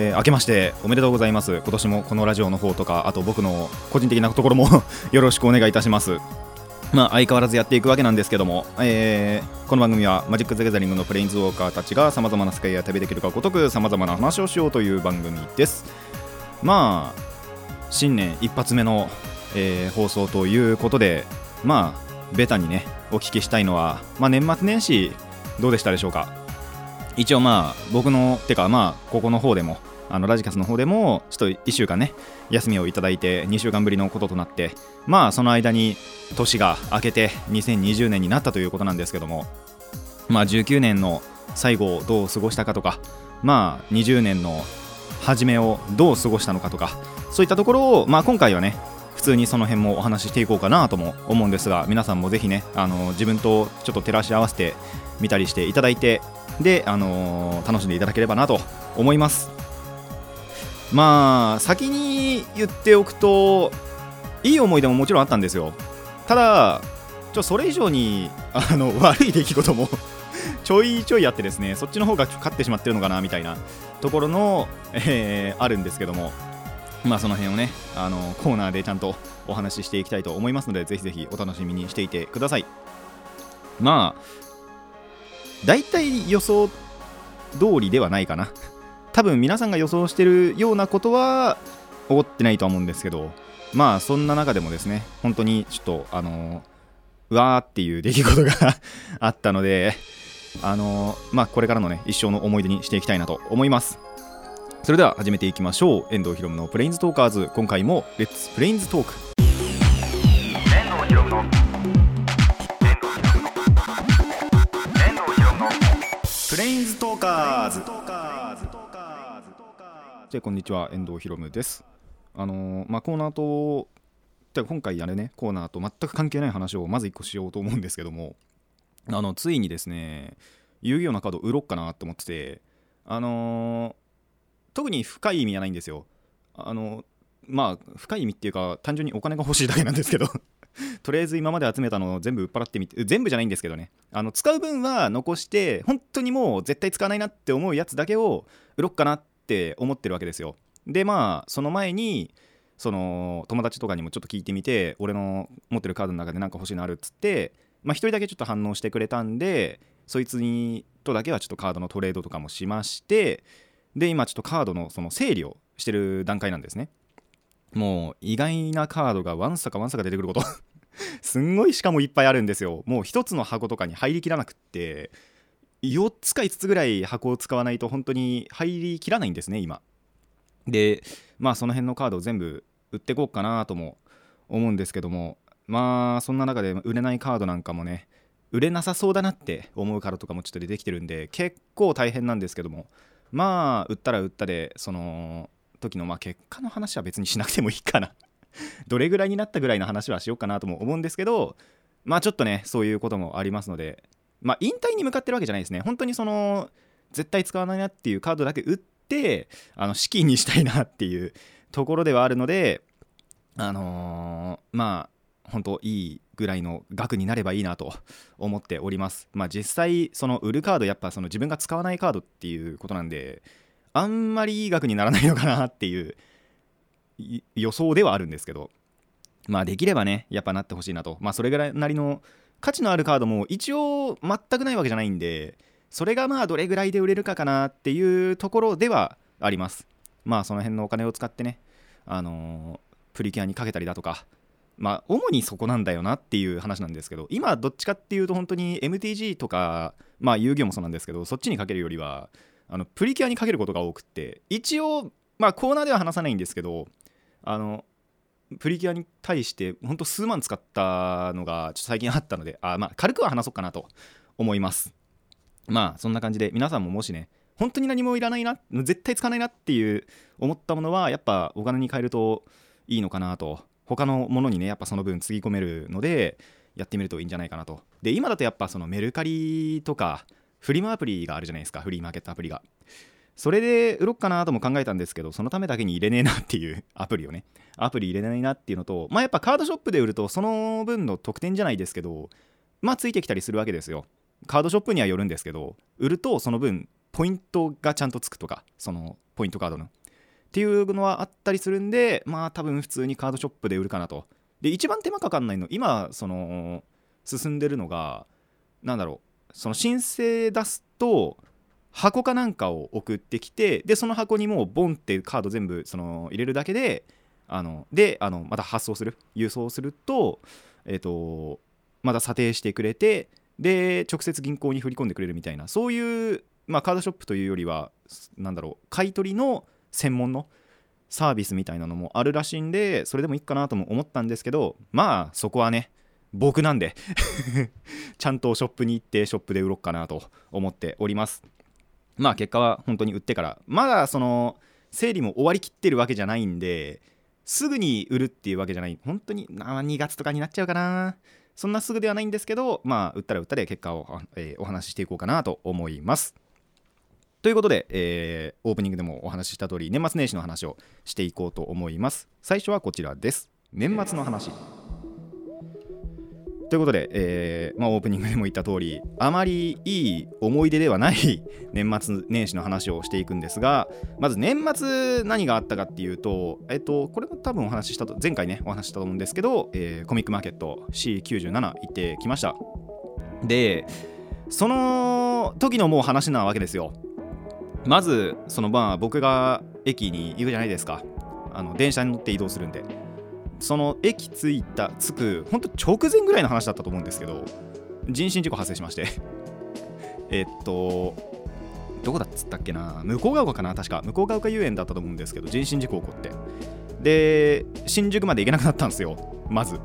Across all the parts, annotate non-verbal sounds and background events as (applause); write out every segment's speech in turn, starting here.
えー明けましておめでとうございます。今年もこのラジオの方とかあと僕の個人的なところも (laughs) よろしくお願いいたします。まあ相変わらずやっていくわけなんですけども、えーこの番組はマジック・ザ・ギャザリングのプレインズウォーカーたちがさまざまな世界や旅できるかごとくさまざまな話をしようという番組です。まあ新年一発目の、えー放送ということでまあベタにねお聞きしたいのは、まあ、年末年始どうでしたでしょうか？一応まあ僕のてかまあここの方でもあのラジカスの方でもちょっと1週間ね休みをいただいて2週間ぶりのこととなってまあその間に年が明けて2020年になったということなんですけどもまあ19年の最後をどう過ごしたかとかまあ20年の初めをどう過ごしたのかとかそういったところをまあ今回はね普通にその辺もお話ししていこうかなとも思うんですが皆さんもぜひねあの自分とちょっと照らし合わせてみたりしていただいてで、あの楽しんでいただければなと思います。まあ先に言っておくといい思い出ももちろんあったんですよ。ただちょそれ以上にあの (laughs) 悪い出来事も (laughs) ちょいちょいあってですねそっちの方が勝ってしまってるのかなみたいなところの、えーあるんですけども。まあその辺をねあのコーナーでちゃんとお話ししていきたいと思いますのでぜひぜひお楽しみにしていてください。まあ大体予想通りではないかな。多分皆さんが予想してるようなことは起こってないとは思うんですけどまあそんな中でもですね本当にちょっとあのうわーっていう出来事が (laughs) あったのであのまあこれからのね一生の思い出にしていきたいなと思います。それでは始めていきましょう。遠藤ひろむのプレインズトーカーズ。今回もレッツプレインズトーク。ーカーズ。じゃあこんにちは遠藤ひろむです。あのーまあコーナーとてか今回やるねコーナーと全く関係ない話をまず1個しようと思うんですけどもあのついにですね遊戯王のカード売ろっかなと思っててあのー特に深い意味はないんですよ。あのまあ深い意味っていうか単純にお金が欲しいだけなんですけど。(laughs) とりあえず今まで集めたのを全部売っ払ってみて全部じゃないんですけどね。あの使う分は残して本当にもう絶対使わないなって思うやつだけを売ろっかなって思ってるわけですよ。でまあその前にその友達とかにもちょっと聞いてみて俺の持ってるカードの中で何か欲しいのあるっつってまあ一人だけちょっと反応してくれたんでそいつにとだけはちょっとカードのトレードとかもしましてで今ちょっとカードのその整理をしてる段階なんですね。もう意外なカードがわんさかわんさか出てくること。すんごいしかもいっぱいあるんですよ。もう一つの箱とかに入りきらなくって4つか5つぐらい箱を使わないと本当に入りきらないんですね今。でまあその辺のカードを全部売ってこうかなとも思うんですけどもまあそんな中で売れないカードなんかもね売れなさそうだなって思うカードとかもちょっと出てきてるんで結構大変なんですけどもまあ売ったら売ったでその時のまあ結果の話は別にしなくてもいいかな。(laughs) どれぐらいになったぐらいの話はしようかなとも思うんですけどまあちょっとねそういうこともありますのでまあ引退に向かってるわけじゃないですね。本当にその絶対使わないなっていうカードだけ売ってあの資金にしたいなっていうところではあるのであのーまあ本当いいぐらいの額になればいいなと思っております。まあ実際その売るカードやっぱその自分が使わないカードっていうことなんであんまりいい額にならないのかなっていう予想ではあるんですけどまあできればねやっぱなってほしいなと。まあそれぐらいなりの価値のあるカードも一応全くないわけじゃないんでそれがまあどれぐらいで売れるかかなっていうところではあります。まあその辺のお金を使ってねあのープリキュアにかけたりだとかまあ主にそこなんだよなっていう話なんですけど今どっちかっていうと本当に MTG とかまあ遊戯王もそうなんですけどそっちにかけるよりはあのプリキュアにかけることが多くって一応まあコーナーでは話さないんですけどあのプリキュアに対して本当数万使ったのがちょっと最近あったのであまあ軽くは話そうかなと思います。まあそんな感じで皆さんももしね本当に何もいらないな絶対使わないなっていう思ったものはやっぱお金に変えるといいのかなと他のものにねやっぱその分つぎ込めるのでやってみるといいんじゃないかなと。で今だとやっぱそのメルカリとかフリマアプリがあるじゃないですかフリーマーケットアプリが。それで売ろっかなとも考えたんですけどそのためだけに入れねえなっていう (laughs) アプリをねアプリ入れないなっていうのとまあやっぱカードショップで売るとその分の特典じゃないですけどまあついてきたりするわけですよ。カードショップにはよるんですけど売るとその分ポイントがちゃんとつくとかそのポイントカードの。っていうのはあったりするんでまあ多分普通にカードショップで売るかなと。で一番手間かかんないの今その進んでるのがなんだろうその申請出すと箱かなんかを送ってきてでその箱にもうボンってカード全部その入れるだけであのであのまた発送する郵送するとえっ、とまた査定してくれてで直接銀行に振り込んでくれるみたいなそういう、まあ、カードショップというよりはなんだろう買い取りの専門のサービスみたいなのもあるらしいんでそれでもいいかなとも思ったんですけどまあそこはね僕なんで (laughs) ちゃんとショップに行ってショップで売ろうかなと思っております。まあ結果は本当に売ってからまだその整理も終わりきってるわけじゃないんですぐに売るっていうわけじゃない。本当に2月とかになっちゃうかな。そんなすぐではないんですけどまあ売ったら売ったで結果を、えーお話ししていこうかなと思います。ということで、えーオープニングでもお話しした通り年末年始の話をしていこうと思います。最初はこちらです。年末の話。ということで、えーまあ、オープニングでも言った通りあまりいい思い出ではない (laughs) 年末年始の話をしていくんですがまず年末何があったかっていうと、えっと、これも多分お話ししたと前回ねお話ししたと思うんですけど、えーコミックマーケット C97 行ってきました。でその時のもう話なわけですよ。まずそのまあ僕が駅に行くじゃないですか。あの電車に乗って移動するんで。その駅着いた着くほんと直前ぐらいの話だったと思うんですけど人身事故発生しまして。(laughs) えっとどこだっつったっけな。向こうが丘かな確か。向こうが丘遊園だったと思うんですけど人身事故起こって。で新宿まで行けなくなったんですよ。まず。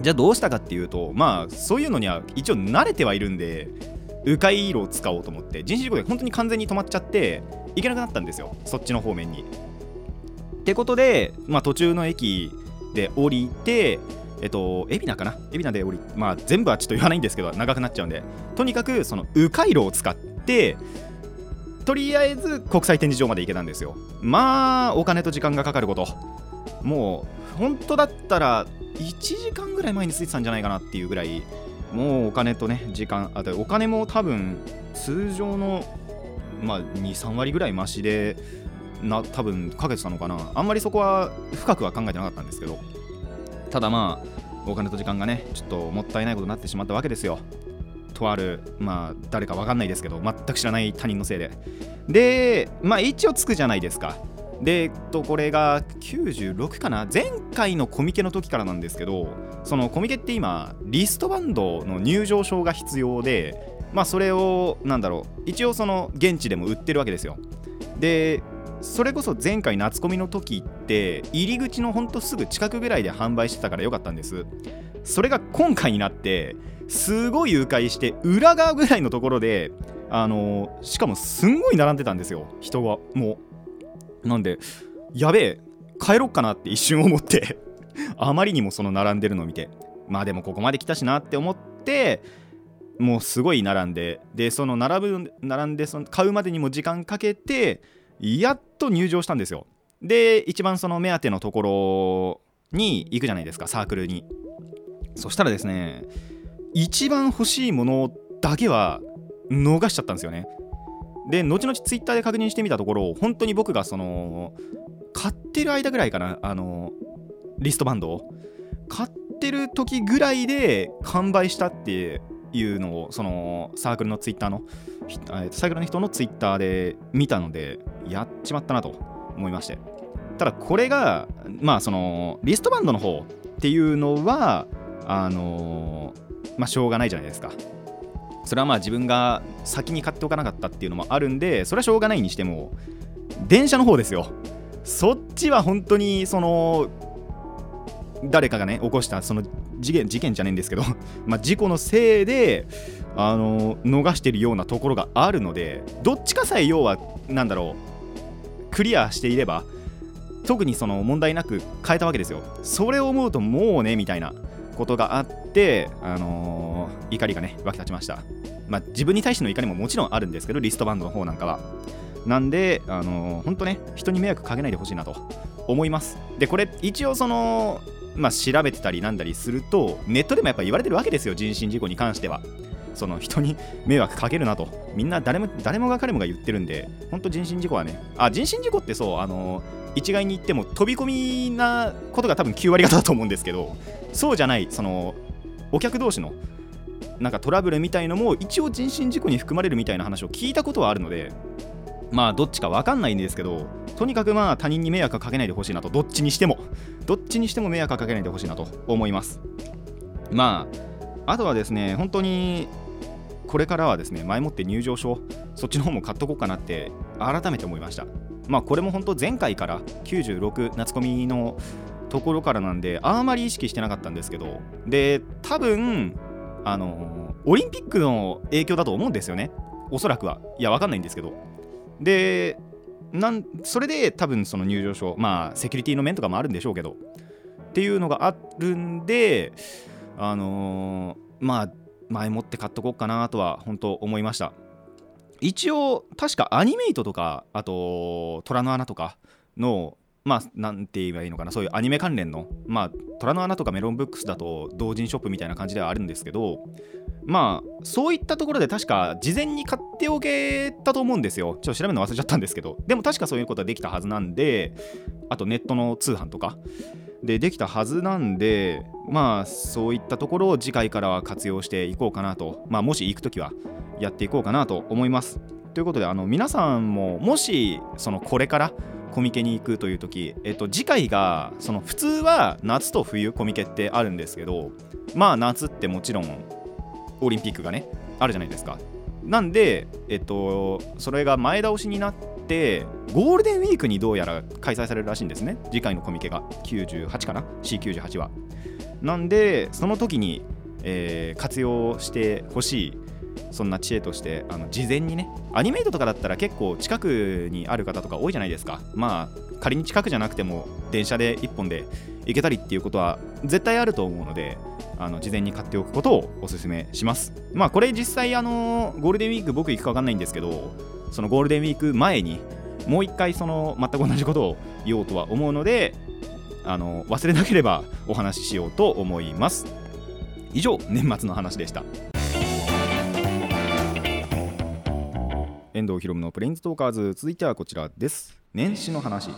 じゃあどうしたかっていうとまあそういうのには一応慣れてはいるんで迂回路を使おうと思って人身事故で本当に完全に止まっちゃって行けなくなったんですよ。そっちの方面に。ってことで、まあ、途中の駅で降りてえっと、海老名かな？海老名で降りまあ全部はちょっと言わないんですけど長くなっちゃうんで。とにかくその迂回路を使ってとりあえず国際展示場まで行けたんですよ。まあお金と時間がかかること。もう本当だったら1時間ぐらい前に着いてたんじゃないかなっていうぐらいもうお金とね時間あとお金も多分通常のまあ23割ぐらい増しでな多分かけてたのかな。あんまりそこは深くは考えてなかったんですけど。ただまあお金と時間がねちょっともったいないことになってしまったわけですよ。とあるまあ誰かわかんないですけど全く知らない他人のせいで。でまあ一応つくじゃないですか。で、えっと、これが96かな。前回のコミケの時からなんですけどそのコミケって今リストバンドの入場証が必要でまあそれをなんだろう。一応その現地でも売ってるわけですよ。でそれこそ前回夏コミの時って入り口のほんとすぐ近くぐらいで販売してたからよかったんです。それが今回になってすごい迂回して裏側ぐらいのところであのしかもすんごい並んでたんですよ。人がもう。なんでやべえ帰ろっかなって一瞬思ってあまりにもその並んでるのを見てまあでもここまで来たしなって思ってもうすごい並んででその並ぶ並んでその買うまでにも時間かけてやっと入場したんですよ。で一番その目当てのところに行くじゃないですかサークルに。そしたらですね一番欲しいものだけは逃しちゃったんですよね。で後々ツイッターで確認してみたところ本当に僕がその買ってる間ぐらいかなあのリストバンドを。買ってる時ぐらいで完売したっていうのをそのサークルのツイッターのひえーサークルの人のツイッターで見たのでやっちまったなと思いまして。ただこれがまあそのリストバンドの方っていうのはあのまあしょうがないじゃないですか。それはまあ自分が先に買っておかなかったっていうのもあるんでそれはしょうがないにしても電車の方ですよ。そっちは本当にその誰かがね起こしたその事件事件じゃねえんですけど (laughs) まあ事故のせいであの逃してるようなところがあるのでどっちかさえ要はなんだろうクリアしていれば特にその問題なく変えたわけですよ。それを思うともうねみたいなことがあって、あのー怒りがね湧き立ちました。まあ自分に対しての怒りももちろんあるんですけどリストバンドの方なんかは。なんで、あのー、本当ね人に迷惑かけないでほしいなと思います。でこれ一応そのまあ調べてたりなんだりするとネットでもやっぱ言われてるわけですよ人身事故に関しては。その人に迷惑かけるなと。みんな誰も誰もが彼もが言ってるんで本当人身事故はね。あ人身事故ってそうあの一概に言っても飛び込みなことが多分9割方だと思うんですけどそうじゃないそのお客同士のなんかトラブルみたいのも一応人身事故に含まれるみたいな話を聞いたことはあるのでまあどっちか分かんないんですけどとにかくまあ他人に迷惑かけないでほしいなと。どっちにしても。どっちにしても迷惑かけないでほしいなと思います。まああとはですね本当にこれからはですね前もって入場証そっちの方も買っとこうかなって改めて思いました。まあこれも本当前回から96夏コミのところからなんであんまり意識してなかったんですけどで多分あのオリンピックの影響だと思うんですよね。おそらくは。いやわかんないんですけど。でなんそれで多分その入場証まあセキュリティの面とかもあるんでしょうけどっていうのがあるんであのーまあ前もって買っとこうかなとは本当思いました。一応確かアニメイトとかあと虎の穴とかのまあなんて言えばいいのかな。そういうアニメ関連のまあ虎の穴とかメロンブックスだと同人ショップみたいな感じではあるんですけどまあそういったところで確か事前に買っておけたと思うんですよ。ちょっと調べるの忘れちゃったんですけど。でも確かそういうことはできたはずなんであとネットの通販とか。でできたはずなんでまあそういったところを次回からは活用していこうかなと。まあもし行くときはやっていこうかなと思います。ということであの皆さんももしそのこれからコミケに行くという時、えっと、次回がその普通は夏と冬コミケってあるんですけどまあ夏ってもちろんオリンピックがねあるじゃないですか。なんでえっとそれが前倒しになってゴールデンウィークにどうやら開催されるらしいんですね。次回のコミケが。98かな？C98 は。なんでその時に、えー活用してほしいそんな知恵としてあの事前にねアニメイトとかだったら結構近くにある方とか多いじゃないですか。まあ仮に近くじゃなくても電車で1本で行けたりっていうことは絶対あると思うのであの事前に買っておくことをお勧めします。まあこれ実際あのゴールデンウィーク僕行くか分かんないんですけどそのゴールデンウィーク前にもう一回その全く同じことを言おうとは思うのであの忘れなければお話ししようと思います。以上年末の話でした。遠藤ひろむのプレインズトーカーズ。続いてはこちらです。年始の話。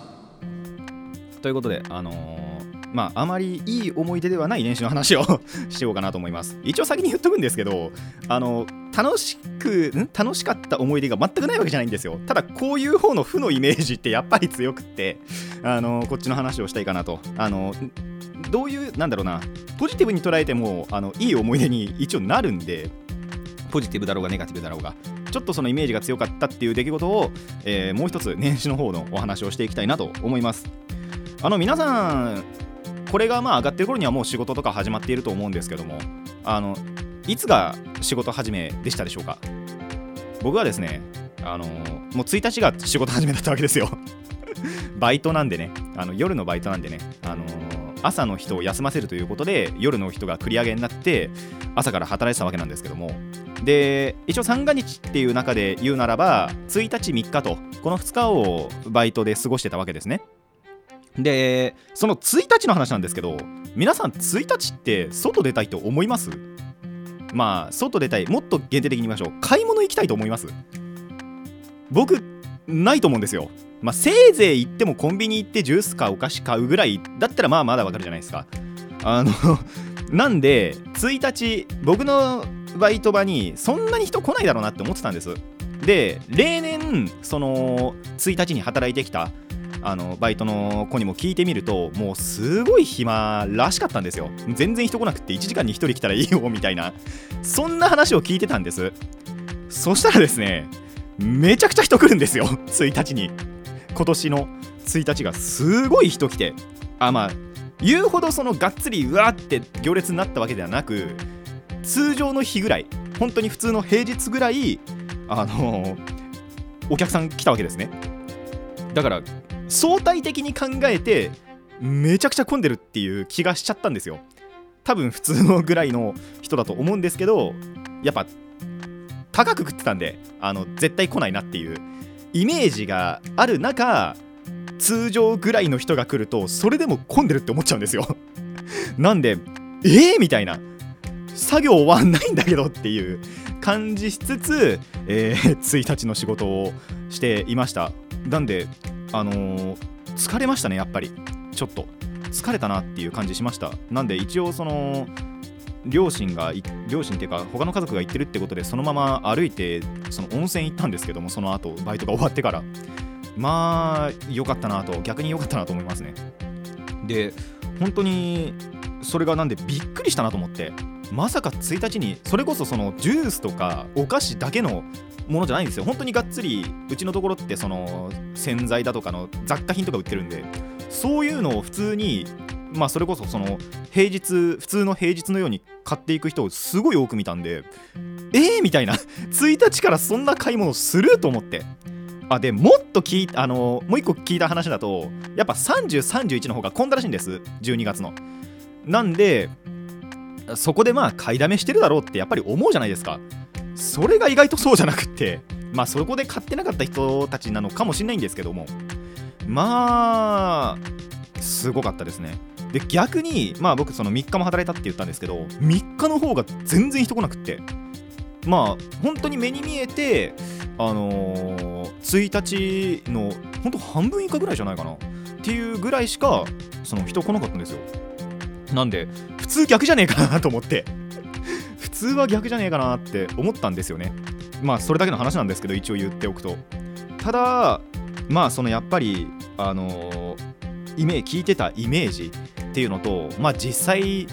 ということであのーまああまりいい思い出ではない年始の話を (laughs) しようかなと思います。一応先に言っとくんですけどあの楽しくん？楽しかった思い出が全くないわけじゃないんですよ。ただこういう方の負のイメージってやっぱり強くってあのこっちの話をしたいかなと。あのどういうなんだろうな。ポジティブに捉えてもあのいい思い出に一応なるんでポジティブだろうがネガティブだろうがちょっとそのイメージが強かったっていう出来事を、えーもう一つ年始の方のお話をしていきたいなと思います。あの皆さんこれがまあ上がってる頃にはもう仕事とか始まっていると思うんですけどもあのいつが仕事始めでしたでしょうか？僕はですねあのもう1日が仕事始めだったわけですよ。(laughs) バイトなんでねあの夜のバイトなんでねあの朝の人を休ませるということで夜の人が繰り上げになって朝から働いてたわけなんですけども。で一応三が日っていう中で言うならば1日3日とこの2日をバイトで過ごしてたわけですね。でその1日の話なんですけど皆さん1日って外出たいと思います？まあ外出たいもっと限定的に言いましょう。買い物行きたいと思います？僕ないと思うんですよ。まあせいぜい行ってもコンビニ行ってジュースかお菓子買うぐらいだったらまあまだわかるじゃないですか。あの (laughs) なんで1日僕のバイト場にそんなに人来ないだろうなって思ってたんです。で例年その1日に働いてきたあのバイトの子にも聞いてみるともうすごい暇らしかったんですよ。全然人来なくて1時間に1人来たらいいよみたいな。そんな話を聞いてたんです。そしたらですねめちゃくちゃ人来るんですよ1日に。今年の1日がすごい人来てあまあ言うほどそのがっつりうわって行列になったわけではなく通常の日ぐらい本当に普通の平日ぐらいあのお客さん来たわけですね。だから相対的に考えてめちゃくちゃ混んでるっていう気がしちゃったんですよ。多分普通のぐらいの人だと思うんですけどやっぱ高く食ってたんであの絶対来ないなっていうイメージがある中通常ぐらいの人が来るとそれでも混んでるって思っちゃうんですよ。(laughs) なんでえー、みたいな。作業終わんないんだけどっていう感じしつつ、えー、1日の仕事をしていました。なんであのー疲れましたねやっぱり。ちょっと。疲れたなっていう感じしました。なんで一応その両親がい両親っていうか他の家族が行ってるってことでそのまま歩いてその温泉行ったんですけどもその後バイトが終わってから。まあ良かったなと逆に良かったなと思いますね。で本当にそれがなんでびっくりしたなと思ってまさか1日にそれこそそのジュースとかお菓子だけのものじゃないんですよ。本当にがっつりうちのところってその洗剤だとかの雑貨品とか売ってるんでそういうのを普通にまあそれこそその平日普通の平日のように買っていく人をすごい多く見たんでえー、みたいな。(laughs) 1日からそんな買い物する？と思って。あでもっと聞いあのもう一個聞いた話だとやっぱ3031の方が混んだらしいんです。12月の。なんでそこでまあ買いだめしてるだろうってやっぱり思うじゃないですか。それが意外とそうじゃなくってまあそこで買ってなかった人たちなのかもしれないんですけども。まあすごかったですね。で逆にまあ僕その3日も働いたって言ったんですけど3日の方が全然人来なくって。まあ本当に目に見えてあのー、1日の本当半分以下ぐらいじゃないかな。っていうぐらいしかその人来なかったんですよ。なんで普通逆じゃねえかなと思って。(laughs) 普通は逆じゃねえかなって思ったんですよね。まあそれだけの話なんですけど一応言っておくと。ただまあそのやっぱりあのーイメー聞いてたイメージっていうのとまあ実際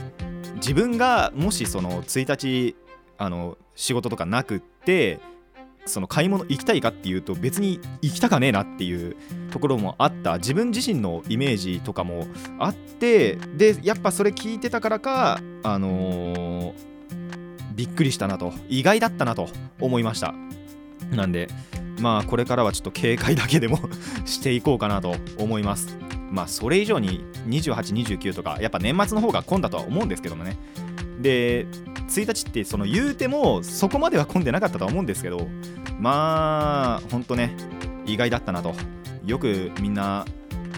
自分がもしその1日あの仕事とかなくってその買い物行きたいかっていうと別に行きたかねえなっていうところもあった。自分自身のイメージとかもあってでやっぱそれ聞いてたからかあのーびっくりしたなと。意外だったなと思いました。なんでまあこれからはちょっと警戒だけでも (laughs) していこうかなと思います。まあそれ以上に2829とかやっぱ年末の方が混んだとは思うんですけどもね。で1日ってその言うてもそこまでは混んでなかったとは思うんですけどまあほんとね意外だったなと。よくみんな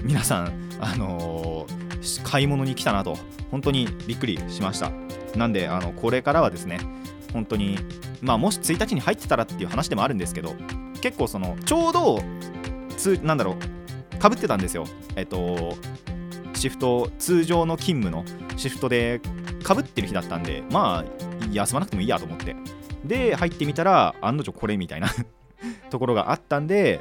皆さんあのー買い物に来たなと。本当にびっくりしました。なんであのこれからはですね本当にまあもし1日に入ってたらっていう話でもあるんですけど結構そのちょうどつなんだろうかぶってたんですよ。えっとシフト通常の勤務のシフトでかぶってる日だったんでまあ休まなくてもいいやと思って。で入ってみたら案の定これみたいな (laughs) ところがあったんで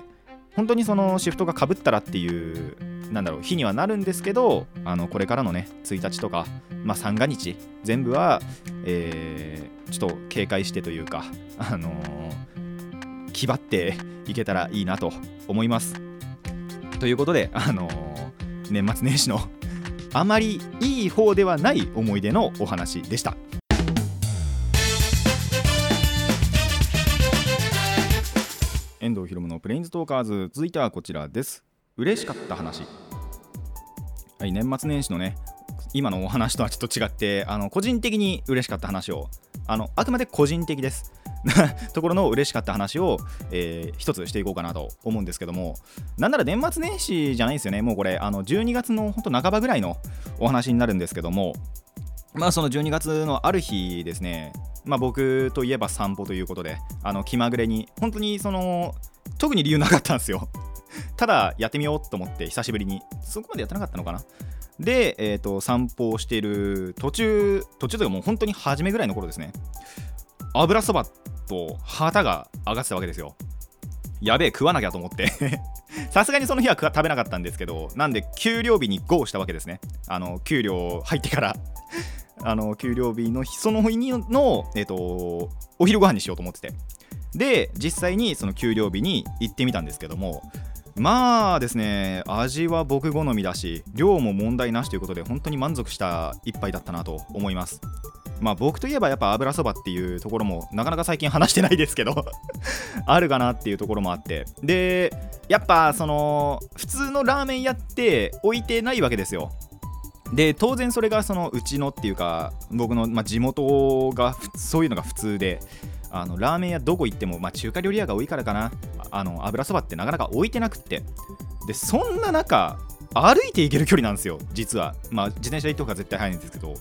本当にそのシフトがかぶったらっていうなんだろう日にはなるんですけどあのこれからのね1日とか、まあ、三が日全部は、えーちょっと警戒してというかあのー気張っていけたらいいなと思います。ということであのー年末年始のあまりいい方ではない思い出のお話でした。遠藤ひろむのプレインズトーカーズ。続いてはこちらです。嬉しかった話。はい年末年始のね今のお話とはちょっと違ってあの個人的に嬉しかった話をあのあくまで個人的です。(laughs) ところの嬉しかった話を、えー一つしていこうかなと思うんですけどもなんなら年末年始じゃないんですよねもうこれ。あの12月の本当半ばぐらいのお話になるんですけどもまあその12月のある日ですねまあ僕といえば散歩ということであの気まぐれに本当にその特に理由なかったんですよ。(laughs) ただやってみようと思って久しぶりにそこまでやってなかったのかな。で、えー、と散歩をしている途中途中というかもう本当に初めぐらいの頃ですね。油そばと旗が上がってたわけですよ。やべえ食わなきゃと思って。(laughs) さすがにその日は食べなかったんですけどなんで給料日に GO したわけですね。あの給料入ってから。(laughs) あの給料日の日その日の、えー、とお昼ご飯にしようと思ってて。で実際にその給料日に行ってみたんですけどもまあですね味は僕好みだし量も問題なしということで本当に満足した一杯だったなと思います。まあ僕といえばやっぱ油そばっていうところもなかなか最近話してないですけど (laughs) あるかなっていうところもあって。でやっぱその普通のラーメン屋って置いてないわけですよ。で当然それがそのうちのっていうか僕の、まあ、地元がそういうのが普通であのラーメン屋どこ行っても、まあ、中華料理屋が多いからかな。あの油そばってなかなか置いてなくって。でそんな中歩いて行ける距離なんですよ実は。まあ自転車で行った方が絶対早いんですけど。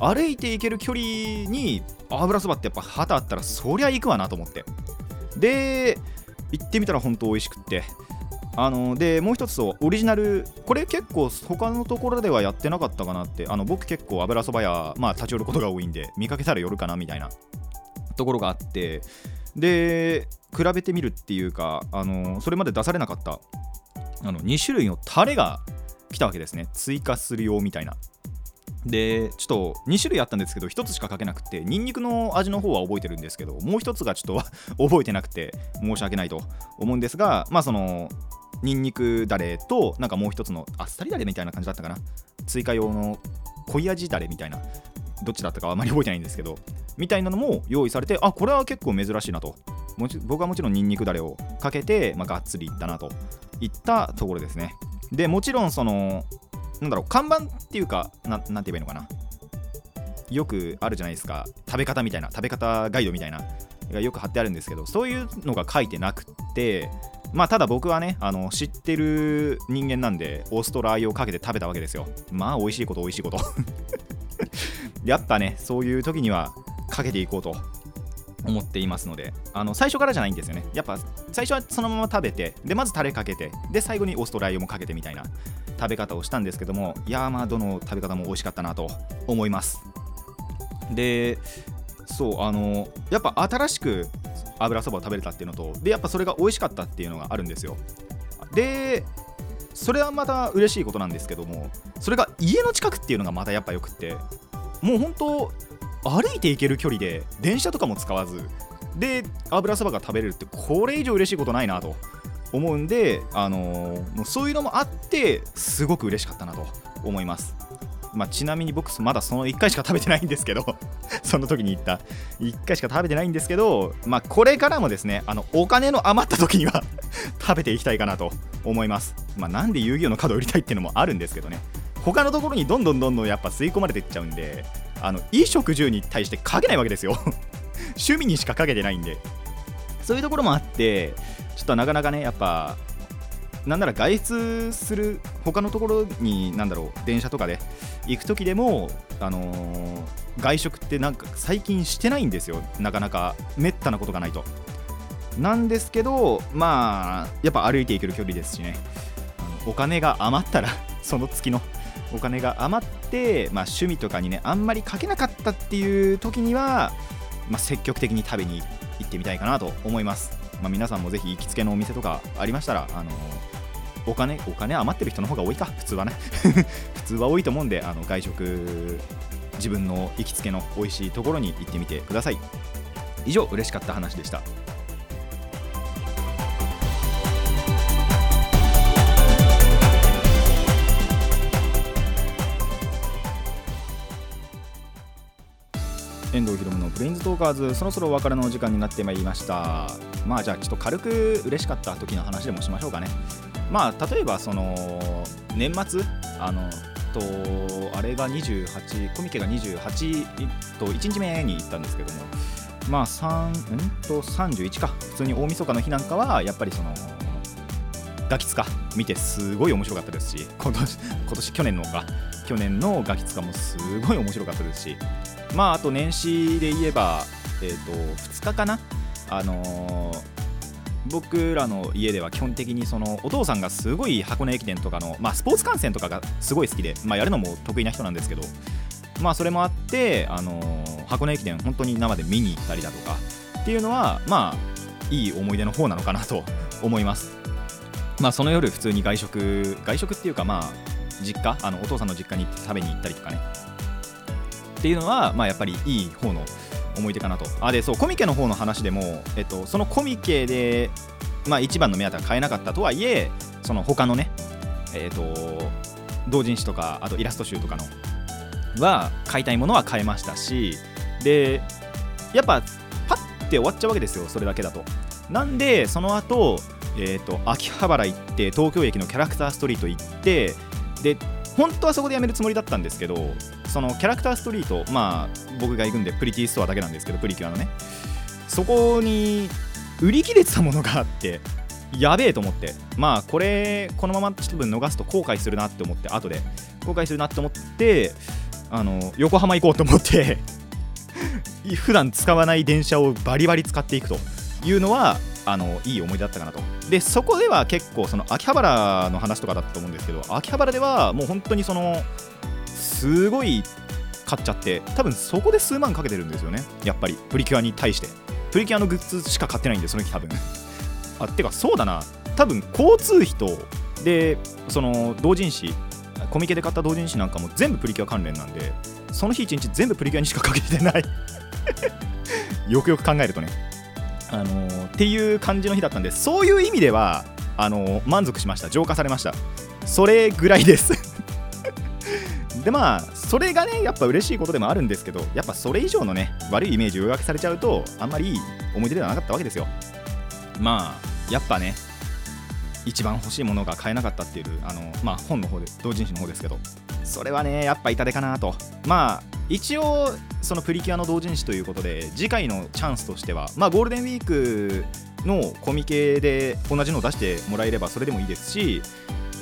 歩いて行ける距離に油そばってやっぱ旗あったらそりゃ行くわなと思って。で行ってみたら本当美味しくって。あのでもう一つとオリジナルこれ結構他のところではやってなかったかなって。あの僕結構油そば屋、まあ、立ち寄ることが多いんで見かけたら寄るかなみたいな。ところがあって。で比べてみるっていうかあのそれまで出されなかったあの2種類のタレが来たわけですね。追加するよみたいな。でちょっと2種類あったんですけど1つしかかけなくてニンニクの味の方は覚えてるんですけどもう1つがちょっと (laughs) 覚えてなくて申し訳ないと思うんですがまあそのニンニクだれとなんかもう1つのあっさりだれみたいな感じだったかな。追加用の濃い味だれみたいなどっちだったかあまり覚えてないんですけどみたいなのも用意されてあこれは結構珍しいなと。もち僕はもちろんニンニクだれをかけて、まあ、がっつりいったなといったところですね。でもちろんそのなんだろう看板っていうかななんて言えばいいのかな。よくあるじゃないですか。食べ方みたいな食べ方ガイドみたいながよく貼ってあるんですけどそういうのが書いてなくってまあただ僕はねあの知ってる人間なんでオーストラー油をかけて食べたわけですよ。まあ美味しいこと美味しいこと。(laughs) やっぱねそういう時にはかけていこうと。思っていますのであの最初からじゃないんですよね。やっぱ最初はそのまま食べてでまずタレかけてで最後にオーストラリアもかけてみたいな食べ方をしたんですけどもいやーまあどの食べ方も美味しかったなと思います。でそうあのやっぱ新しく油そばを食べれたっていうのとでやっぱそれが美味しかったっていうのがあるんですよ。でそれはまた嬉しいことなんですけどもそれが家の近くっていうのがまたやっぱよくってもう本当歩いて行ける距離で電車とかも使わずで油そばが食べれるってこれ以上嬉しいことないなと。思うんで、あのーもうそういうのもあってすごく嬉しかったなと。思います、まあ、ちなみに僕まだその1回しか食べてないんですけど (laughs) その時に行った。1回しか食べてないんですけど、まあ、これからもですねあのお金の余った時には (laughs) 食べていきたいかなと。思います、まあ、なんで遊戯王のカードを売りたいっていうのもあるんですけどね。他のところにどんどんどんどんやっぱ吸い込まれていっちゃうんであの衣食住に対してかけないわけですよ。(laughs) 趣味にしかかけてないんで。そういうところもあってちょっとなかなかねやっぱなんなら外出する他のところになんだろう電車とかで行く時でもあのー外食ってなんか最近してないんですよ。なかなかめったなことがないと。なんですけどまあやっぱ歩いていける距離ですしね。お金が余ったらその月のお金が余って、まあ、趣味とかにねあんまりかけなかったっていう時には、まあ、積極的に食べに行ってみたいかなと思います、まあ、皆さんもぜひ行きつけのお店とかありましたらあのお金お金余ってる人の方が多いか。普通はね。(laughs) 普通は多いと思うんであの外食自分の行きつけの美味しいところに行ってみてください。以上嬉しかった話でした。遠藤ひろむのブレインズトーカーズそろそろお別れの時間になってまいりました。まあじゃあちょっと軽く嬉しかった時の話でもしましょうかね。まあ例えばその年末あのとあれが28コミケが28と1日目に行ったんですけども。まあ3んと31か。普通に大晦日の日なんかはやっぱりそのガキツカ見てすごい面白かったですし今年今年去年のか。去年のガキツカもすごい面白かったですし。まああと年始で言えばえっ、と2日かなあのー僕らの家では基本的にそのお父さんがすごい箱根駅伝とかの、まあ、スポーツ観戦とかがすごい好きで、まあ、やるのも得意な人なんですけど、まあ、それもあって、あのー箱根駅伝本当に生で見に行ったりだとかっていうのはまあいい思い出の方なのかなと思います。まあ、その夜普通に外食外食っていうかまあ実家あのお父さんの実家に行って食べに行ったりとかねっていうのは、まあ、やっぱりいい方の思い出かなと。あでそうコミケの方の話でも、えっと、そのコミケで、まあ、一番の目当ては買えなかったとはいえその他のね、えっと同人誌とかあとイラスト集とかのは買いたいものは買えましたしでやっぱパッて終わっちゃうわけですよそれだけだとなんでその後えーと秋葉原行って東京駅のキャラクターストリート行ってで本当はそこでやめるつもりだったんですけどそのキャラクターストリートまあ僕が行くんでプリティストアだけなんですけどプリキュアのね。そこに売り切れてたものがあってやべえと思って。まあこれこのままちょっと逃すと後悔するなって思って後で。後悔するなって思ってあの横浜行こうと思って (laughs) 普段使わない電車をバリバリ使っていくと。いうのはあのいい思い出だったかなと。でそこでは結構その秋葉原の話とかだったと思うんですけど秋葉原ではもう本当にそのすごい買っちゃって多分そこで数万かけてるんですよね。やっぱり。プリキュアに対して。プリキュアのグッズしか買ってないんでその日多分。あてかそうだな。多分交通費とでその同人誌コミケで買った同人誌なんかも全部プリキュア関連なんでその日一日全部プリキュアにしかかけてない。(laughs) よくよく考えるとね。あのーっていう感じの日だったんでそういう意味ではあのー満足しました。浄化されました。それぐらいです。でまあそれがねやっぱ嬉しいことでもあるんですけどやっぱそれ以上のね悪いイメージを上書きされちゃうとあんまりいい思い出ではなかったわけですよ。まあやっぱね一番欲しいものが買えなかったっていうあのまあ本の方で同人誌の方ですけどそれはねやっぱ痛手かなと。まあ一応そのプリキュアの同人誌ということで次回のチャンスとしてはまあゴールデンウィークのコミケで同じのを出してもらえればそれでもいいですし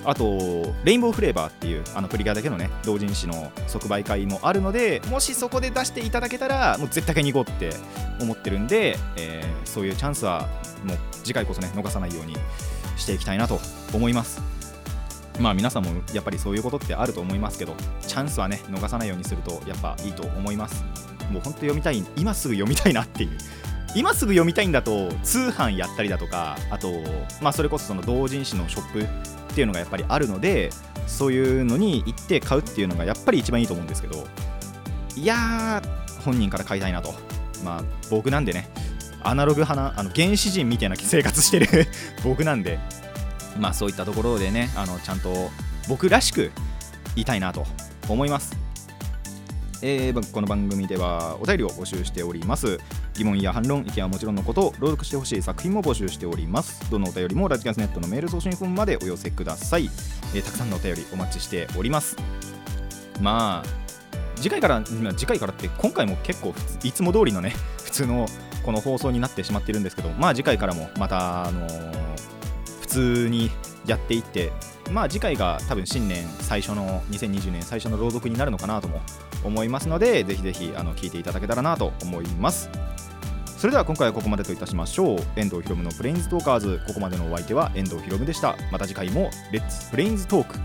あとレインボーフレーバーっていうあのプリキュアだけのね同人誌の即売会もあるのでもしそこで出していただけたらもう絶対買いに行こうって思ってるんで、えーそういうチャンスはもう次回こそね逃さないようにしていきたいなと思います。まあ皆さんもやっぱりそういうことってあると思いますけどチャンスはね逃さないようにするとやっぱいいと思います。もう本当読みたい今すぐ読みたいなっていう今すぐ読みたいんだと通販やったりだとかあとまあそれこそその同人誌のショップっていうのがやっぱりあるのでそういうのに行って買うっていうのがやっぱり一番いいと思うんですけどいやー本人から買いたいなと。まあ僕なんでねアナログ派なあの原始人みたいな生活してる (laughs) 僕なんでまあそういったところでねあのちゃんと僕らしくいたいなと思います。えーこの番組ではお便りを募集しております。疑問や反論意見はもちろんのこと朗読してほしい作品も募集しております。どのお便りもラジキャスネットのメール送信フォームまでお寄せください、えーたくさんのお便りお待ちしております。まあ次回から次回からって今回も結構普通いつも通りのね (laughs) 普通のこの放送になってしまってるんですけどまあ次回からもまたあのー普通にやっていってまあ次回が多分新年最初の2020年最初の朗読になるのかなとも思いますのでぜひぜひあの聞いていただけたらなと思います。それでは今回はここまでといたしましょう。遠藤ひろむのプレインズトーカーズ。ここまでのお相手は遠藤ひろむでした。また次回もレッツプレインズトーク。